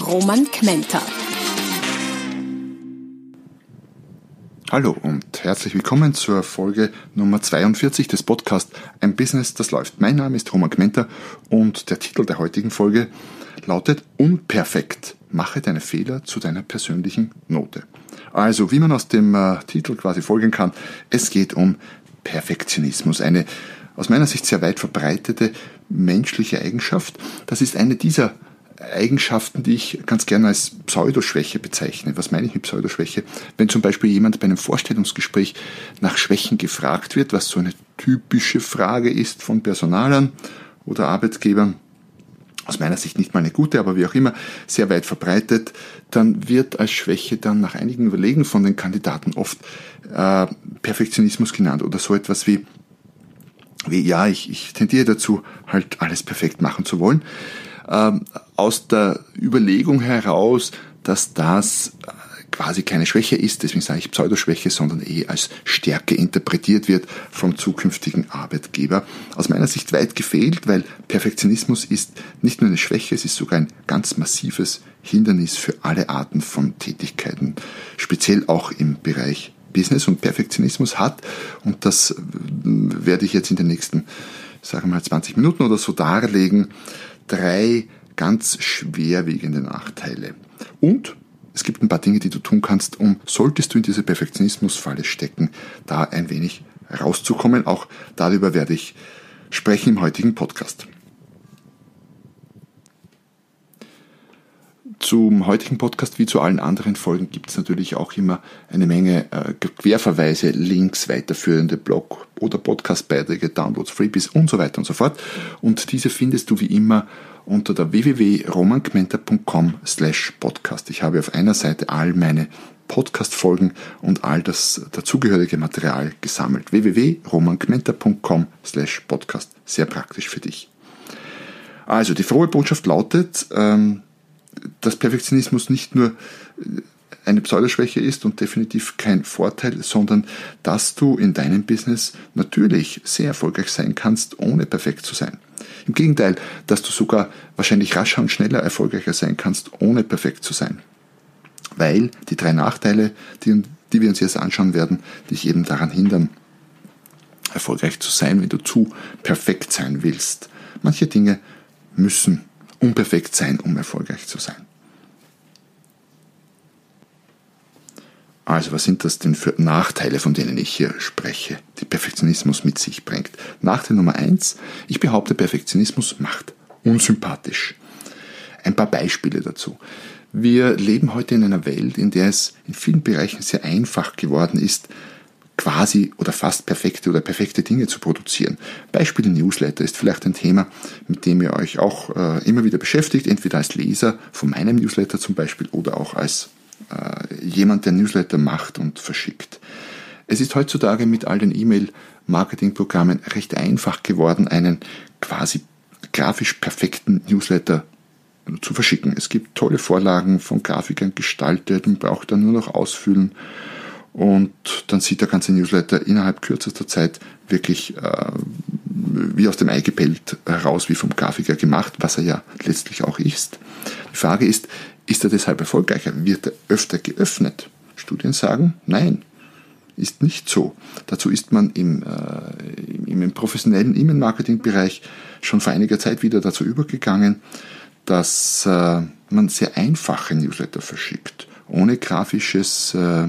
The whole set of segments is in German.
Roman Kmenter. Hallo und herzlich willkommen zur Folge Nummer 42 des Podcasts Ein Business, das läuft. Mein Name ist Roman Kmenter und der Titel der heutigen Folge lautet Unperfekt. Mache deine Fehler zu deiner persönlichen Note. Also, wie man aus dem äh, Titel quasi folgen kann, es geht um Perfektionismus. Eine aus meiner Sicht sehr weit verbreitete menschliche Eigenschaft. Das ist eine dieser Eigenschaften, die ich ganz gerne als Pseudoschwäche bezeichne. Was meine ich mit Pseudoschwäche? Wenn zum Beispiel jemand bei einem Vorstellungsgespräch nach Schwächen gefragt wird, was so eine typische Frage ist von Personalern oder Arbeitgebern, aus meiner Sicht nicht mal eine gute, aber wie auch immer, sehr weit verbreitet, dann wird als Schwäche dann nach einigen Überlegen von den Kandidaten oft äh, Perfektionismus genannt oder so etwas wie, wie ja, ich, ich tendiere dazu, halt alles perfekt machen zu wollen ähm, aus der Überlegung heraus, dass das äh, quasi keine Schwäche ist, deswegen sage ich Pseudoschwäche, sondern eh als Stärke interpretiert wird vom zukünftigen Arbeitgeber. Aus meiner Sicht weit gefehlt, weil Perfektionismus ist nicht nur eine Schwäche, es ist sogar ein ganz massives Hindernis für alle Arten von Tätigkeiten, speziell auch im Bereich Business und Perfektionismus hat, und das äh, werde ich jetzt in den nächsten, sagen wir mal, 20 Minuten oder so darlegen, drei ganz schwerwiegende Nachteile. Und es gibt ein paar Dinge, die du tun kannst, um, solltest du in diese Perfektionismusfalle stecken, da ein wenig rauszukommen. Auch darüber werde ich sprechen im heutigen Podcast. Zum heutigen Podcast wie zu allen anderen Folgen gibt es natürlich auch immer eine Menge äh, Querverweise, Links, weiterführende Blog- oder Podcastbeiträge, Downloads, Freebies und so weiter und so fort. Und diese findest du wie immer unter der www.romankmenter.com slash podcast. Ich habe auf einer Seite all meine Podcast-Folgen und all das dazugehörige Material gesammelt. www.romankmenter.com slash podcast. Sehr praktisch für dich. Also, die frohe Botschaft lautet, ähm, dass Perfektionismus nicht nur eine Pseudoschwäche ist und definitiv kein Vorteil, sondern dass du in deinem Business natürlich sehr erfolgreich sein kannst, ohne perfekt zu sein. Im Gegenteil, dass du sogar wahrscheinlich rascher und schneller erfolgreicher sein kannst, ohne perfekt zu sein. Weil die drei Nachteile, die, die wir uns jetzt anschauen werden, dich eben daran hindern, erfolgreich zu sein, wenn du zu perfekt sein willst. Manche Dinge müssen unperfekt sein, um erfolgreich zu sein. Also was sind das denn für Nachteile, von denen ich hier spreche, die Perfektionismus mit sich bringt? Nachteil Nummer eins, ich behaupte, Perfektionismus macht unsympathisch. Ein paar Beispiele dazu. Wir leben heute in einer Welt, in der es in vielen Bereichen sehr einfach geworden ist, quasi oder fast perfekte oder perfekte Dinge zu produzieren. Beispiel Newsletter ist vielleicht ein Thema, mit dem ihr euch auch äh, immer wieder beschäftigt, entweder als Leser von meinem Newsletter zum Beispiel oder auch als äh, jemand, der Newsletter macht und verschickt. Es ist heutzutage mit all den E-Mail-Marketing-Programmen recht einfach geworden, einen quasi grafisch perfekten Newsletter zu verschicken. Es gibt tolle Vorlagen von Grafikern gestaltet, man braucht dann nur noch ausfüllen und dann sieht der ganze Newsletter innerhalb kürzester Zeit wirklich äh, wie aus dem Ei gepellt heraus, wie vom Grafiker gemacht, was er ja letztlich auch ist. Die Frage ist, ist er deshalb erfolgreicher? Wird er öfter geöffnet? Studien sagen, nein, ist nicht so. Dazu ist man im, äh, im, im professionellen E-Mail-Marketing-Bereich schon vor einiger Zeit wieder dazu übergegangen, dass äh, man sehr einfache Newsletter verschickt, ohne grafisches, äh,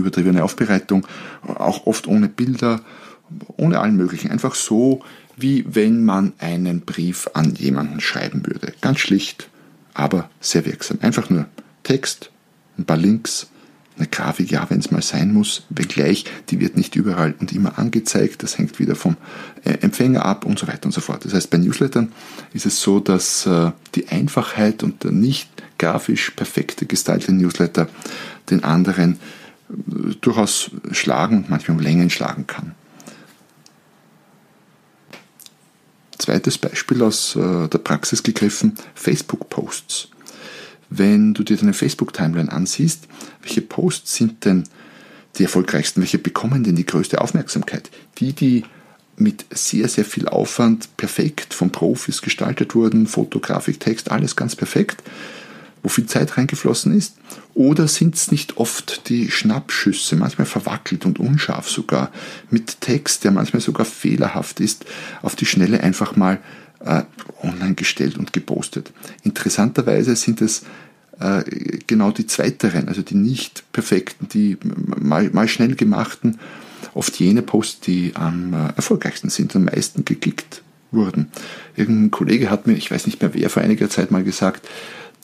übertriebene Aufbereitung, auch oft ohne Bilder, ohne allen möglichen. Einfach so, wie wenn man einen Brief an jemanden schreiben würde. Ganz schlicht, aber sehr wirksam. Einfach nur Text, ein paar Links, Eine Grafik, ja, wenn es mal sein muss, wenngleich, die wird nicht überall und immer angezeigt. Das hängt wieder vom äh, Empfänger ab und so weiter und so fort. Das heißt, bei Newslettern ist es so, dass äh, die Einfachheit und der nicht grafisch perfekte gestaltete Newsletter den anderen durchaus schlagen manchmal um Längen schlagen kann. Zweites Beispiel aus der Praxis gegriffen, Facebook-Posts wenn du dir deine Facebook-Timeline ansiehst, welche Posts sind denn die erfolgreichsten, welche bekommen denn die größte Aufmerksamkeit? Die, die mit sehr, sehr viel Aufwand perfekt von Profis gestaltet wurden, Fotografik, Text, alles ganz perfekt, wo viel Zeit reingeflossen ist? Oder sind es nicht oft die Schnappschüsse, manchmal verwackelt und unscharf sogar, mit Text, der manchmal sogar fehlerhaft ist, auf die Schnelle einfach mal äh, online gestellt und gepostet? Interessanterweise sind es äh, genau die zweiteren, also die nicht perfekten, die mal, mal schnell gemachten, oft jene Posts, die am äh, erfolgreichsten sind, am meisten geklickt wurden. Irgendein Kollege hat mir, ich weiß nicht mehr wer, vor einiger Zeit mal gesagt,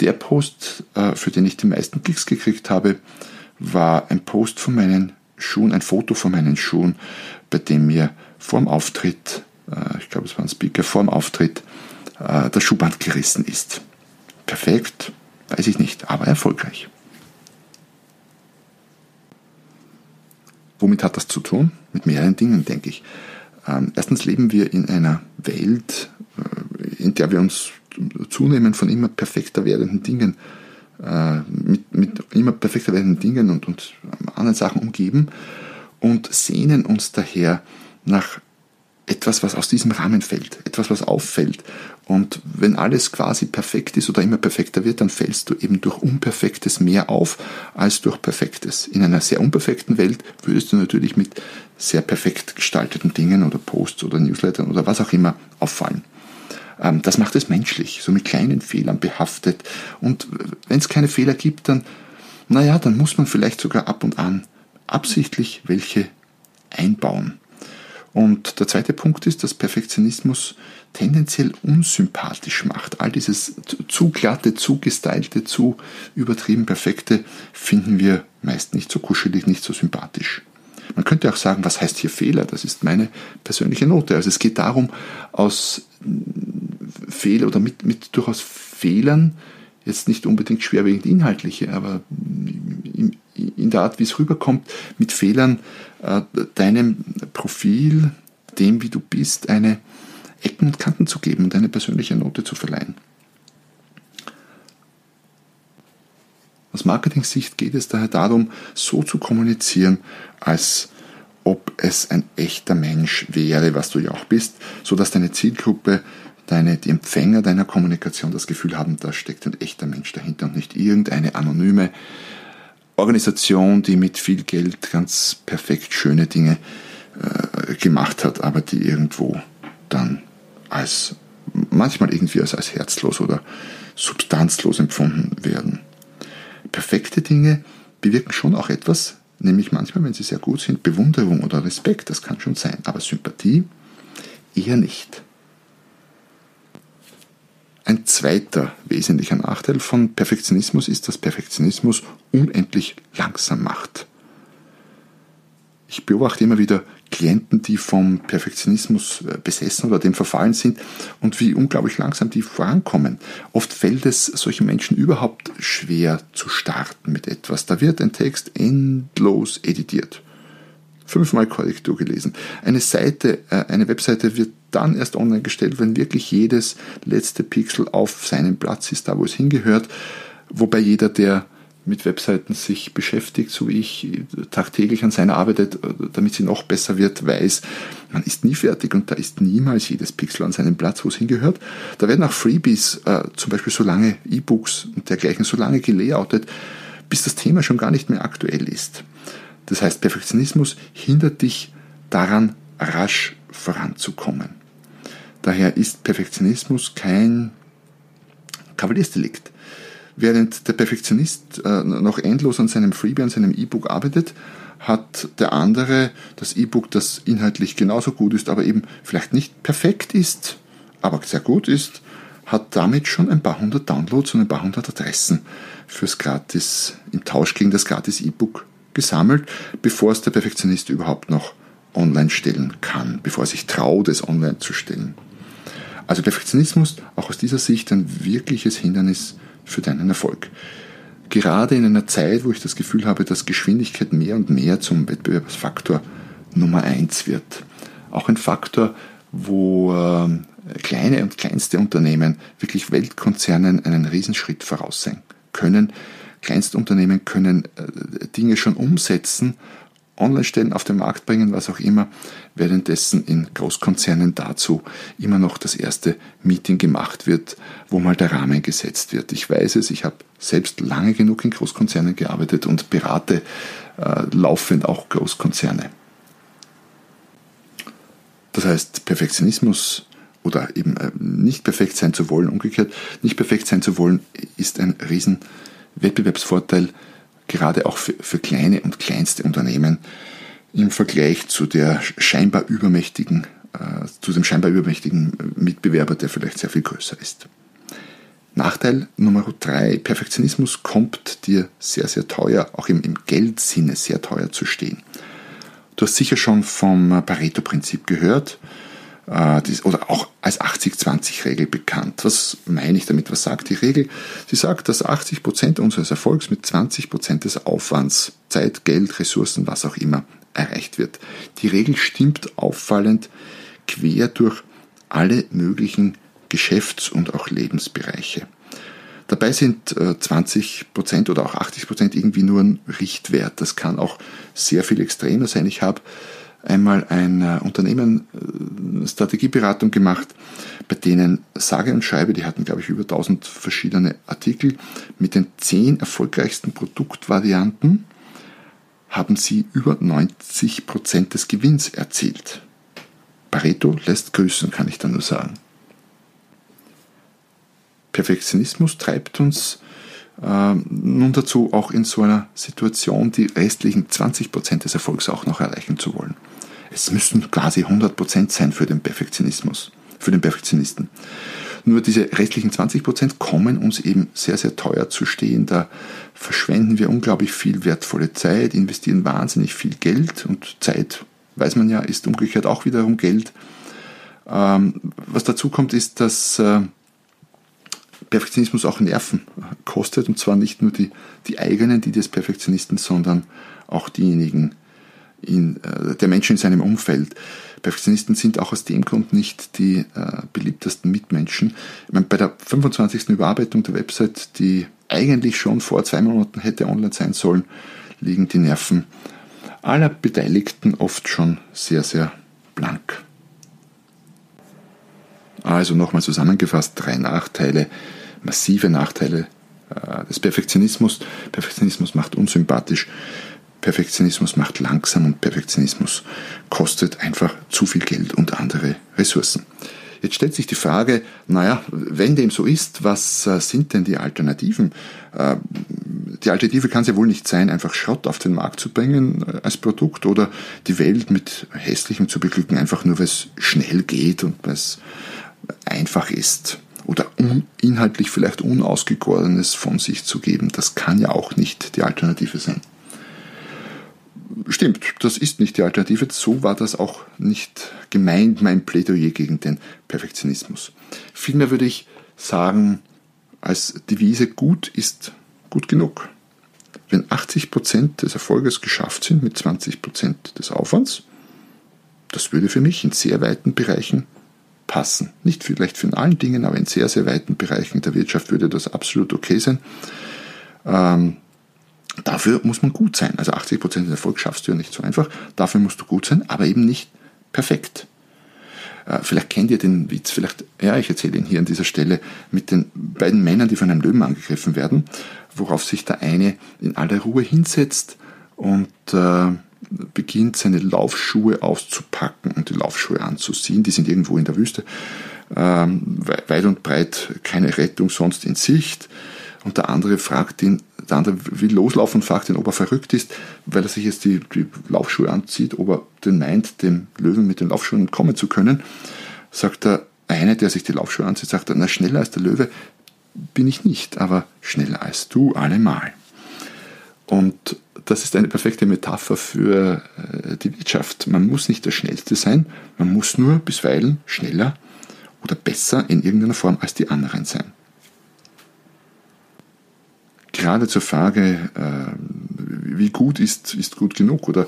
der Post, äh, für den ich die meisten Klicks gekriegt habe, war ein Post von meinen Schuhen, ein Foto von meinen Schuhen, bei dem mir vorm Auftritt, ich glaube es war ein Speaker, vorm Auftritt, der Schuhband gerissen ist. Perfekt, Weiß ich nicht, aber erfolgreich. Womit hat das zu tun? Mit mehreren Dingen, denke ich. Ähm, erstens leben wir in einer Welt, äh, in der wir uns zunehmend von immer perfekter werdenden Dingen, äh, mit, mit immer perfekter werdenden Dingen und, und anderen Sachen umgeben und sehnen uns daher nach etwas, was aus diesem Rahmen fällt, etwas, was auffällt. Und wenn alles quasi perfekt ist oder immer perfekter wird, dann fällst du eben durch Unperfektes mehr auf als durch Perfektes. In einer sehr unperfekten Welt würdest du natürlich mit sehr perfekt gestalteten Dingen oder Posts oder Newslettern oder was auch immer auffallen. Ähm, das macht es menschlich, so mit kleinen Fehlern behaftet. Und wenn es keine Fehler gibt, dann, naja, dann muss man vielleicht sogar ab und an absichtlich welche einbauen. Und der zweite Punkt ist, dass Perfektionismus tendenziell unsympathisch macht. All dieses zu glatte, zu gestylte, zu übertrieben perfekte finden wir meist nicht so kuschelig, nicht so sympathisch. Man könnte auch sagen, was heißt hier Fehler? Das ist meine persönliche Note. Also es geht darum, aus Fehler oder mit, mit durchaus Fehlern, jetzt nicht unbedingt schwerwiegend inhaltliche, aber in, in der Art, wie es rüberkommt, mit Fehlern äh, deinem Profil, dem, wie du bist, eine Ecken und Kanten zu geben und eine persönliche Note zu verleihen. Aus Marketing-Sicht geht es daher darum, so zu kommunizieren, als ob es ein echter Mensch wäre, was du ja auch bist, so dass deine Zielgruppe, deine, die Empfänger deiner Kommunikation das Gefühl haben, da steckt ein echter Mensch dahinter und nicht irgendeine anonyme Organisation, die mit viel Geld ganz perfekt schöne Dinge äh, gemacht hat, aber die irgendwo dann als manchmal irgendwie als, als herzlos oder substanzlos empfunden werden. Perfekte Dinge bewirken schon auch etwas, nämlich manchmal, wenn sie sehr gut sind, Bewunderung oder Respekt, das kann schon sein, aber Sympathie eher nicht. Ein zweiter wesentlicher Nachteil von Perfektionismus ist, dass Perfektionismus unendlich langsam macht. Ich beobachte immer wieder Klienten, die vom Perfektionismus äh, besessen oder dem verfallen sind und wie unglaublich langsam die vorankommen. Oft fällt es solchen Menschen überhaupt schwer zu starten mit etwas. Da wird ein Text endlos editiert fünfmal Korrektur gelesen. Eine Seite, äh, eine Webseite wird dann erst online gestellt, wenn wirklich jedes letzte Pixel auf seinem Platz ist, da wo es hingehört. Wobei jeder, der mit Webseiten sich beschäftigt, so wie ich tagtäglich an seiner arbeitet, damit sie noch besser wird, weiß, man ist nie fertig und da ist niemals jedes Pixel an seinem Platz, wo es hingehört. Da werden auch Freebies, äh, zum Beispiel so lange E-Books und dergleichen, so lange gelayoutet, bis das Thema schon gar nicht mehr aktuell ist. Das heißt, Perfektionismus hindert dich daran, rasch voranzukommen. Daher ist Perfektionismus kein Kavaliersdelikt. Während der Perfektionist äh, noch endlos an seinem Freebie, an seinem E-Book arbeitet, hat der andere das E-Book, das inhaltlich genauso gut ist, aber eben vielleicht nicht perfekt ist, aber sehr gut ist, hat damit schon ein paar hundert Downloads und ein paar hundert Adressen fürs Gratis, im Tausch gegen das Gratis E-Book gesammelt, bevor es der Perfektionist überhaupt noch online stellen kann, bevor er sich traut, es online zu stellen. Also Perfektionismus auch aus dieser Sicht ein wirkliches Hindernis für deinen Erfolg. Gerade in einer Zeit, wo ich das Gefühl habe, dass Geschwindigkeit mehr und mehr zum Wettbewerbsfaktor Nummer eins wird. Auch ein Faktor, wo äh, kleine und kleinste Unternehmen wirklich Weltkonzernen einen Riesenschritt voraus sein können. Kleinstunternehmen können äh, Dinge schon umsetzen, Online-Stellen auf den Markt bringen, was auch immer, währenddessen in Großkonzernen dazu immer noch das erste Meeting gemacht wird, wo mal der Rahmen gesetzt wird. Ich weiß es, ich habe selbst lange genug in Großkonzernen gearbeitet und berate äh, laufend auch Großkonzerne. Das heißt, Perfektionismus oder eben äh, nicht perfekt sein zu wollen, umgekehrt, nicht perfekt sein zu wollen, ist ein riesen Wettbewerbsvorteil, gerade auch für, für kleine und kleinste Unternehmen im Vergleich zu der scheinbar übermächtigen, äh, zu dem scheinbar übermächtigen Mitbewerber, der vielleicht sehr viel größer ist. Nachteil Nummer drei, Perfektionismus kommt dir sehr, sehr teuer, auch im, im Geldsinne sehr teuer zu stehen. Du hast sicher schon vom Pareto-Prinzip gehört oder auch als 80-20-Regel bekannt. Was meine ich damit? Was sagt die Regel? Sie sagt, dass 80 Prozent unseres Erfolgs mit 20 Prozent des Aufwands, Zeit, Geld, Ressourcen, was auch immer, erreicht wird. Die Regel stimmt auffallend quer durch alle möglichen Geschäfts- und auch Lebensbereiche. Dabei sind 20% äh, oder auch 80% irgendwie nur ein Richtwert. Das kann auch sehr viel extremer sein. Ich habe einmal ein äh, Unternehmen äh, gemacht, bei denen sage und schreibe, die hatten glaube ich über 1000 verschiedene Artikel mit den 10 erfolgreichsten Produktvarianten haben sie über 90 Prozent des Gewinns erzielt. Pareto lässt grüßen, kann ich da nur sagen. Perfektionismus treibt uns äh, nun dazu, auch in so einer Situation die restlichen 20% des Erfolgs auch noch erreichen zu wollen. Es müssen quasi 100% sein für den Perfektionismus, für den Perfektionisten. Nur diese restlichen 20% kommen uns eben sehr, sehr teuer zu stehen. Da verschwenden wir unglaublich viel wertvolle Zeit, investieren wahnsinnig viel Geld und Zeit, weiß man ja, ist umgekehrt auch wiederum Geld. Ähm, was dazu kommt, ist, dass äh, Perfektionismus auch Nerven kostet und zwar nicht nur die, die eigenen, die des Perfektionisten, sondern auch diejenigen in, äh, der Menschen in seinem Umfeld. Perfektionisten sind auch aus dem Grund nicht die äh, beliebtesten Mitmenschen. Ich meine, bei der 25. Überarbeitung der Website, die eigentlich schon vor zwei Monaten hätte online sein sollen, liegen die Nerven aller Beteiligten oft schon sehr, sehr blank. Also nochmal zusammengefasst, drei Nachteile, massive Nachteile äh, des Perfektionismus. Perfektionismus macht unsympathisch, Perfektionismus macht langsam und Perfektionismus kostet einfach zu viel Geld und andere Ressourcen. Jetzt stellt sich die Frage, naja, wenn dem so ist, was äh, sind denn die Alternativen? Äh, die Alternative kann es ja wohl nicht sein, einfach Schrott auf den Markt zu bringen als Produkt oder die Welt mit Hässlichem zu beglücken, einfach nur weil es schnell geht und weil es einfach ist oder inhaltlich vielleicht Unausgegorenes von sich zu geben. Das kann ja auch nicht die Alternative sein. Stimmt, das ist nicht die Alternative. So war das auch nicht gemeint, mein Plädoyer gegen den Perfektionismus. Vielmehr würde ich sagen, als Devise gut ist gut genug. Wenn 80% des Erfolges geschafft sind mit 20% des Aufwands, das würde für mich in sehr weiten Bereichen passen. Nicht vielleicht für in allen Dingen, aber in sehr, sehr weiten Bereichen der Wirtschaft würde das absolut okay sein. Ähm, dafür muss man gut sein. Also 80% Erfolg schaffst du ja nicht so einfach. Dafür musst du gut sein, aber eben nicht perfekt. Äh, vielleicht kennt ihr den Witz, vielleicht, ja, ich erzähle ihn hier an dieser Stelle mit den beiden Männern, die von einem Löwen angegriffen werden, worauf sich der eine in aller Ruhe hinsetzt und äh, beginnt seine Laufschuhe auszupacken und die Laufschuhe anzuziehen. Die sind irgendwo in der Wüste. Ähm, weit und breit keine Rettung sonst in Sicht. Und der andere fragt ihn, der andere will loslaufen und fragt ihn, ob er verrückt ist, weil er sich jetzt die, die Laufschuhe anzieht, ob er denn meint, dem Löwen mit den Laufschuhen entkommen zu können. Sagt der eine, der sich die Laufschuhe anzieht, sagt er, na schneller als der Löwe bin ich nicht, aber schneller als du allemal. Und das ist eine perfekte Metapher für äh, die Wirtschaft. Man muss nicht der Schnellste sein, man muss nur bisweilen schneller oder besser in irgendeiner Form als die anderen sein. Gerade zur Frage, äh, wie gut ist, ist gut genug oder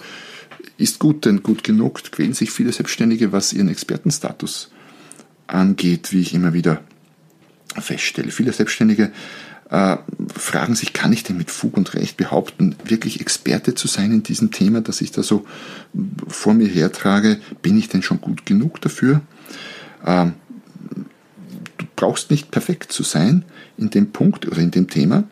ist gut denn gut genug, quälen sich viele Selbstständige, was ihren Expertenstatus angeht, wie ich immer wieder feststelle. Viele Selbstständige äh, fragen sich, kann ich denn mit Fug und Recht behaupten, wirklich Experte zu sein in diesem Thema, das ich da so vor mir hertrage? Bin ich denn schon gut genug dafür? Ähm, du brauchst nicht perfekt zu sein in dem Punkt oder in dem Thema.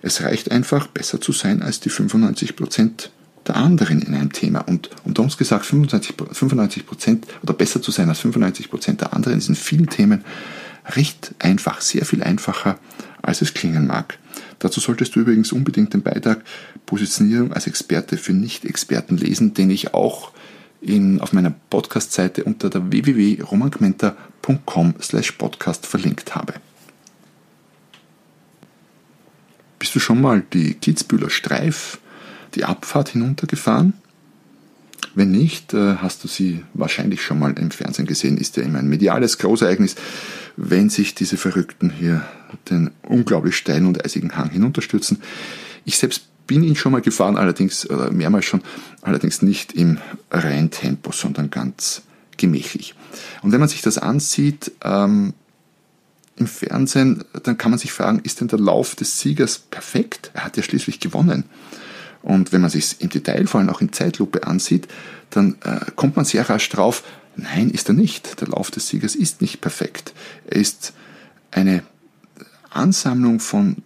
Es reicht einfach, besser zu sein als die 95 Prozent der anderen in einem Thema. Und unter uns gesagt, 95 Prozent oder besser zu sein als 95 Prozent der anderen ist in vielen Themen recht einfach, sehr viel einfacher, als es klingen mag. Dazu solltest du übrigens unbedingt den Beitrag Positionierung als Experte für Nicht-Experten lesen, den ich auch in, auf meiner Podcast-Seite unter der www.romangmenta.com slash podcast verlinkt habe. Bist du schon mal die Kitzbühler Streif, die Abfahrt hinuntergefahren? Wenn nicht, äh, hast du sie wahrscheinlich schon mal im Fernsehen gesehen. Ist ja immer ein mediales Großereignis, wenn sich diese Verrückten hier den unglaublich steilen und eisigen Hang hinunterstürzen. Ich selbst bin ihn schon mal gefahren, allerdings oder mehrmals schon, allerdings nicht im Reintempo, sondern ganz gemächlich. Und wenn man sich das ansieht ähm, im Fernsehen, dann kann man sich fragen, ist denn der Lauf des Siegers perfekt? Er hat ja schließlich gewonnen. Und wenn man sich im Detail, vor allem auch in Zeitlupe ansieht, dann äh, kommt man sehr rasch drauf, nein, ist er nicht. Der Lauf des Siegers ist nicht perfekt. Er ist eine Ansammlung von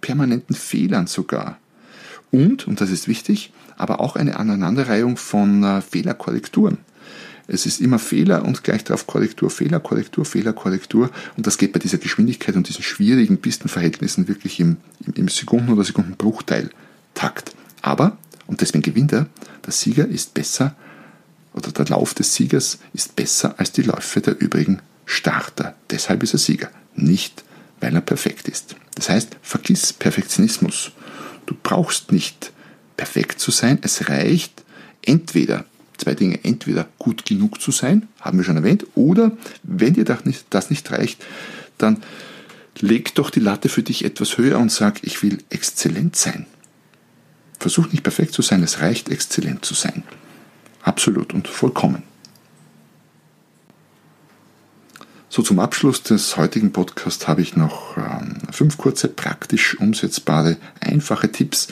permanenten Fehlern sogar. Und, und das ist wichtig, aber auch eine Aneinanderreihung von äh, Fehlerkorrekturen. Es ist immer Fehler und gleich darauf Korrektur, Fehler, Korrektur, Fehler, Korrektur. Und das geht bei dieser Geschwindigkeit und diesen schwierigen Pistenverhältnissen wirklich im, im, im Sekunden- oder Sekundenbruchteil Takt. Aber, und deswegen gewinnt er, der Sieger ist besser oder der Lauf des Siegers ist besser als die Läufe der übrigen Starter. Deshalb ist er Sieger, nicht weil er perfekt ist. Das heißt, vergiss Perfektionismus. Du brauchst nicht perfekt zu sein. Es reicht entweder zwei Dinge, entweder gut genug zu sein, haben wir schon erwähnt, oder wenn dir das nicht, das nicht reicht, dann leg doch die Latte für dich etwas höher und sag, ich will exzellent sein. Versuch nicht perfekt zu sein, es reicht exzellent zu sein. Absolut und vollkommen. So zum Abschluss des heutigen Podcasts habe ich noch ähm, fünf kurze, praktisch umsetzbare, einfache Tipps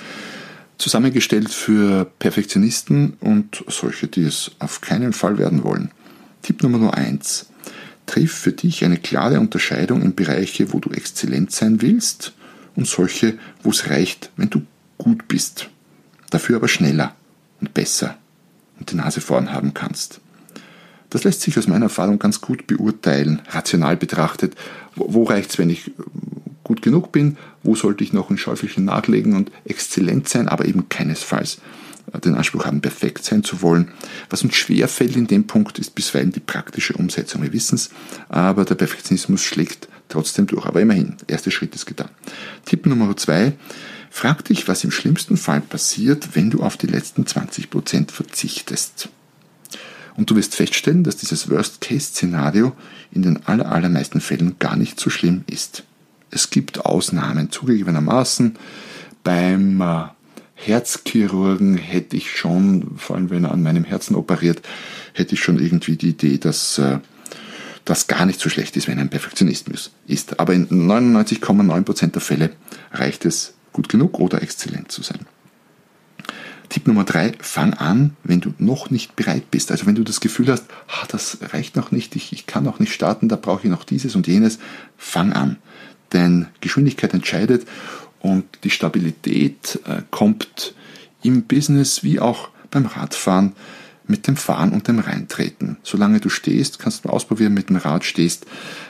zusammengestellt für Perfektionisten und solche, die es auf keinen Fall werden wollen. Tipp Nummer eins: Triff für dich eine klare Unterscheidung in Bereiche, wo du exzellent sein willst und solche, wo es reicht, wenn du gut bist dafür aber schneller und besser und die Nase vorn haben kannst. Das lässt sich aus meiner Erfahrung ganz gut beurteilen, rational betrachtet. Wo, reicht es, wenn ich gut genug bin? Wo sollte ich noch ein Schäufelchen nachlegen und exzellent sein, aber eben keinesfalls den Anspruch haben, perfekt sein zu wollen. Was uns schwer fällt in dem Punkt, ist bisweilen die praktische Umsetzung. Wir wissen es, aber der Perfektionismus schlägt trotzdem durch. Aber immerhin, der erste Schritt ist getan. Tipp Nummer zwei, Frag dich, was im schlimmsten Fall passiert, wenn du auf die letzten 20% verzichtest. Und du wirst feststellen, dass dieses Worst-Case-Szenario in den allermeisten Fällen gar nicht so schlimm ist. Es gibt Ausnahmen, zugegebenermaßen. Beim äh, Herzchirurgen hätte ich schon, vor allem wenn er an meinem Herzen operiert, hätte ich schon irgendwie die Idee, dass äh, das gar nicht so schlecht ist, wenn er ein Perfektionismus ist. Aber in 99,9% der Fälle reicht es gut genug oder exzellent zu sein. Tipp Nummer drei, fang an, wenn du noch nicht bereit bist. Also wenn du das Gefühl hast, ah, das reicht noch nicht, ich, ich kann noch nicht starten, da brauche ich noch dieses und jenes, fang an. Denn Geschwindigkeit entscheidet und die Stabilität äh, kommt im Business wie auch beim Radfahren mit dem Fahren und dem Reintreten. Solange du stehst, kannst du ausprobieren, mit dem Rad stehst,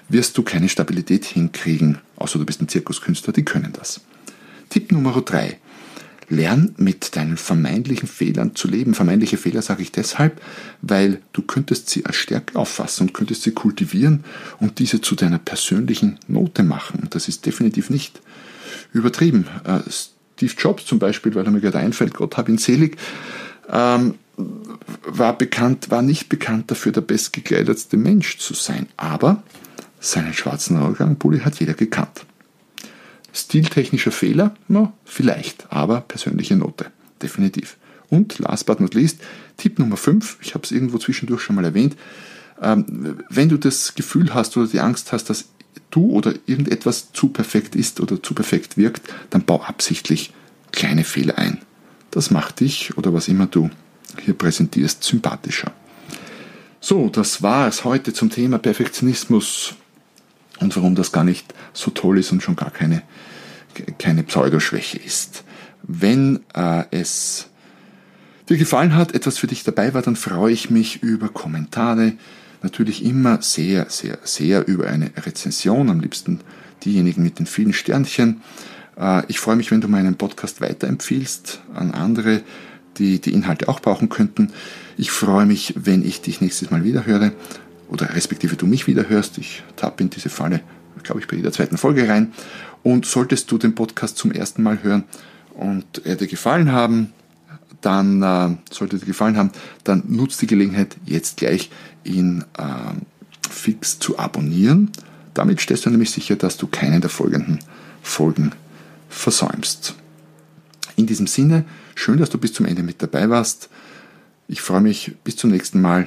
wirst du keine Stabilität hinkriegen, außer du bist ein Zirkuskünstler, die können das. Tipp Nummer drei. Lern mit deinen vermeintlichen Fehlern zu leben. Vermeintliche Fehler sage ich deshalb, weil du könntest sie als Stärke auffassen und könntest sie kultivieren und diese zu deiner persönlichen Note machen. Und das ist definitiv nicht übertrieben. Äh, Steve Jobs zum Beispiel, weil er mir gerade einfällt, Gott hab ihn selig, ähm, war bekannt, war nicht bekannt dafür, der bestgekleidetste Mensch zu sein. Aber seinen schwarzen Rollkragenpulli hat jeder gekannt. Stiltechnischer Fehler? No, vielleicht, aber persönliche Note. Definitiv. Und last but not least, Tipp Nummer 5, ich habe es irgendwo zwischendurch schon mal erwähnt, ähm, wenn du das Gefühl hast oder die Angst hast, dass du oder irgendetwas zu perfekt ist oder zu perfekt wirkt, dann bau absichtlich kleine Fehler ein. Das macht dich oder was immer du hier präsentierst sympathischer. So, das war es heute zum Thema Perfektionismus und warum das gar nicht so toll ist und schon gar keine, keine Pseudoschwäche ist. Wenn äh, es dir gefallen hat, etwas für dich dabei war, dann freue ich mich über Kommentare, natürlich immer sehr, sehr, sehr über eine Rezension, am liebsten diejenigen mit den vielen Sternchen. Äh, ich freue mich, wenn du meinen Podcast weiterempfiehlst an andere, die die Inhalte auch brauchen könnten. Ich freue mich, wenn ich dich nächstes Mal wieder höre oder respektive du mich wieder hörst. Ich tappe in diese Falle, glaube ich, bei jeder zweiten Folge rein. Und solltest du den Podcast zum ersten Mal hören und er dir gefallen haben, dann äh, sollte dir gefallen haben, dann nutzt die Gelegenheit jetzt gleich ihn äh, fix zu abonnieren. Damit stellst du nämlich sicher, dass du keinen der folgenden Folgen versäumst. In diesem Sinne, schön, dass du bis zum Ende mit dabei warst. Ich freue mich bis zum nächsten Mal,